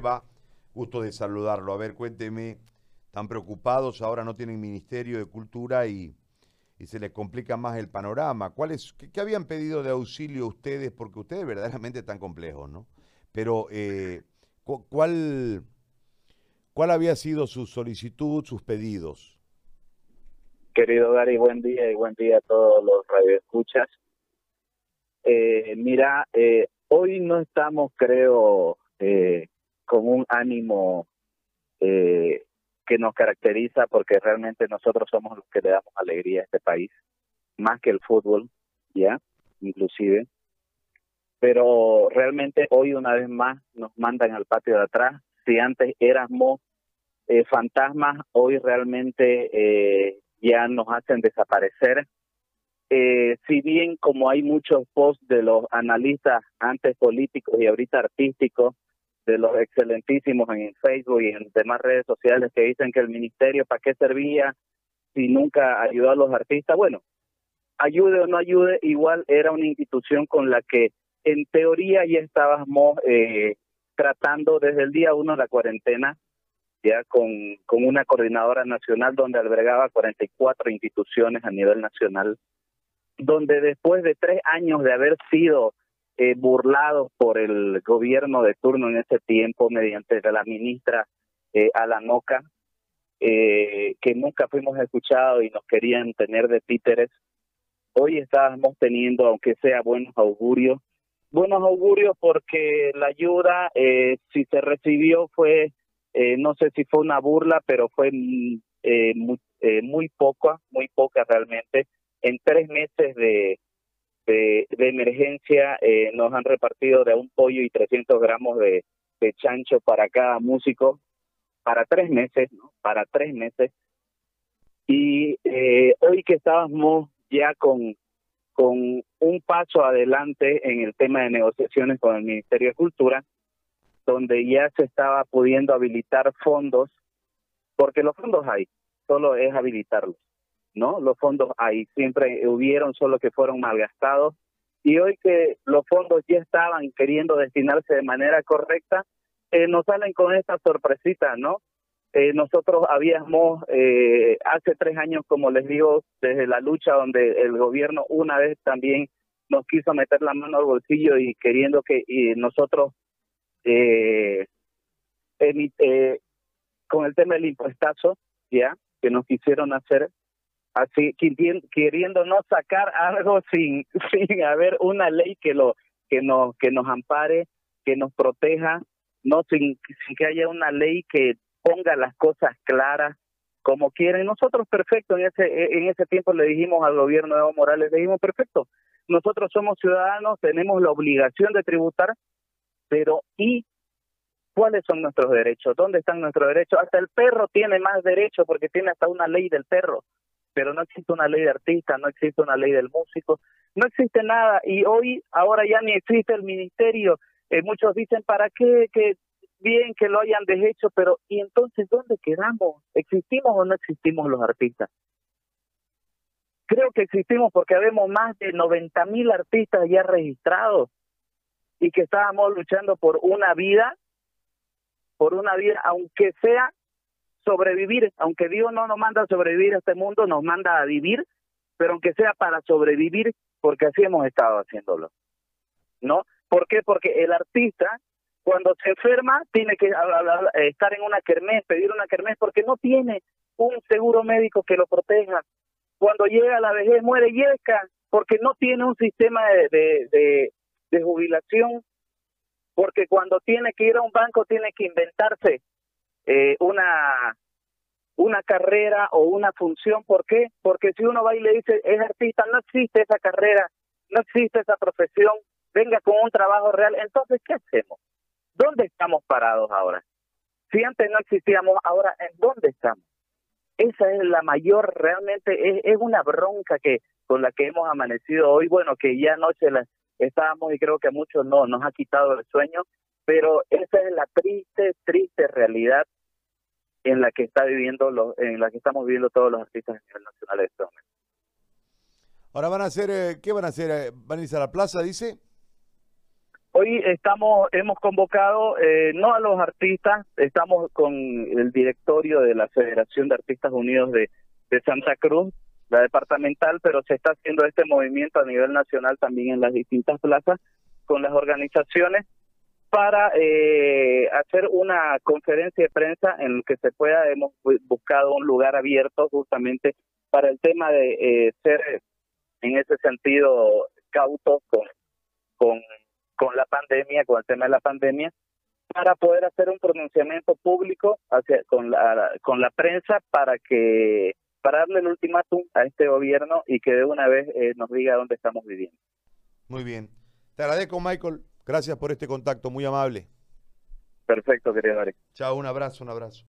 va? Gusto de saludarlo. A ver, cuénteme, tan preocupados, ahora no tienen Ministerio de Cultura y, se les complica más el panorama. ¿Cuál qué, habían pedido de auxilio ustedes? Porque ustedes verdaderamente están complejos, ¿no? Pero, eh, ¿cuál, ¿cuál había sido su solicitud, sus pedidos? Querido Gary, buen día y buen día a todos los radioescuchas. Eh, mira, eh, hoy no estamos, creo, eh, con un ánimo eh, que nos caracteriza porque realmente nosotros somos los que le damos alegría a este país, más que el fútbol, ya, inclusive. Pero realmente hoy una vez más nos mandan al patio de atrás. Si antes éramos eh, fantasmas, hoy realmente eh, ya nos hacen desaparecer. Eh, si bien como hay muchos posts de los analistas antes políticos y ahorita artísticos, de los excelentísimos en Facebook y en demás redes sociales que dicen que el ministerio para qué servía si nunca ayudó a los artistas. Bueno, ayude o no ayude, igual era una institución con la que en teoría ya estábamos eh, tratando desde el día uno de la cuarentena, ya con, con una coordinadora nacional donde albergaba 44 instituciones a nivel nacional, donde después de tres años de haber sido eh, burlados por el gobierno de turno en ese tiempo mediante la ministra eh, Alanoca, eh, que nunca fuimos escuchados y nos querían tener de títeres. Hoy estábamos teniendo, aunque sea buenos augurios, buenos augurios porque la ayuda, eh, si se recibió, fue, eh, no sé si fue una burla, pero fue eh, muy, muy poca, muy poca realmente. En tres meses de, de, emergencia eh, nos han repartido de un pollo y 300 gramos de, de chancho para cada músico para tres meses, ¿no? Para tres meses. Y eh, hoy que estábamos ya con, con un paso adelante en el tema de negociaciones con el Ministerio de Cultura, donde ya se estaba pudiendo habilitar fondos, porque los fondos hay, solo es habilitarlos. ¿No? Los fondos ahí siempre hubieron, solo que fueron malgastados. Y hoy que los fondos ya estaban queriendo destinarse de manera correcta, eh, nos salen con esta sorpresita, ¿no? Eh, nosotros habíamos, eh, hace tres años, como les digo, desde la lucha donde el gobierno una vez también nos quiso meter la mano al bolsillo y queriendo que y nosotros, eh, eh, con el tema del impuestazo, ya, que nos quisieron hacer, así queriendo no sacar algo sin sin haber una ley que lo que nos que nos ampare que nos proteja no sin, sin que haya una ley que ponga las cosas claras como quieren. Nosotros perfecto en ese en ese tiempo le dijimos al gobierno de Evo Morales le dijimos perfecto nosotros somos ciudadanos tenemos la obligación de tributar pero y cuáles son nuestros derechos dónde están nuestros derechos hasta el perro tiene más derechos porque tiene hasta una ley del perro pero no existe una ley de artista, no existe una ley del músico, no existe nada y hoy, ahora ya ni existe el ministerio. Eh, muchos dicen, ¿para qué? Que bien que lo hayan deshecho, pero ¿y entonces dónde quedamos? ¿Existimos o no existimos los artistas? Creo que existimos porque habemos más de 90 mil artistas ya registrados y que estábamos luchando por una vida, por una vida, aunque sea sobrevivir, aunque Dios no nos manda a sobrevivir a este mundo, nos manda a vivir, pero aunque sea para sobrevivir, porque así hemos estado haciéndolo. ¿No? ¿Por qué? Porque el artista, cuando se enferma, tiene que estar en una kermés, pedir una kermés, porque no tiene un seguro médico que lo proteja. Cuando llega a la vejez, muere yesca, porque no tiene un sistema de, de, de, de jubilación, porque cuando tiene que ir a un banco, tiene que inventarse eh, una una carrera o una función. ¿Por qué? Porque si uno va y le dice, es artista, no existe esa carrera, no existe esa profesión, venga con un trabajo real, entonces, ¿qué hacemos? ¿Dónde estamos parados ahora? Si antes no existíamos, ahora, ¿en dónde estamos? Esa es la mayor, realmente, es, es una bronca que con la que hemos amanecido hoy, bueno, que ya anoche la, estábamos y creo que a muchos no nos ha quitado el sueño, pero esa es la triste, triste realidad en la que está viviendo los, en la que estamos viviendo todos los artistas a nivel nacional de este momento. Ahora van a hacer, eh, ¿qué van a hacer? Eh, ¿Van a irse a la plaza, dice? Hoy estamos, hemos convocado eh, no a los artistas, estamos con el directorio de la Federación de Artistas Unidos de, de Santa Cruz, la departamental, pero se está haciendo este movimiento a nivel nacional también en las distintas plazas con las organizaciones para eh, hacer una conferencia de prensa en que se pueda, hemos buscado un lugar abierto justamente para el tema de eh, ser en ese sentido cautos con, con, con la pandemia, con el tema de la pandemia, para poder hacer un pronunciamiento público hacia, con, la, con la prensa para que para darle el ultimátum a este gobierno y que de una vez eh, nos diga dónde estamos viviendo. Muy bien. Te agradezco, Michael. Gracias por este contacto, muy amable. Perfecto, querido Ari. Chao, un abrazo, un abrazo.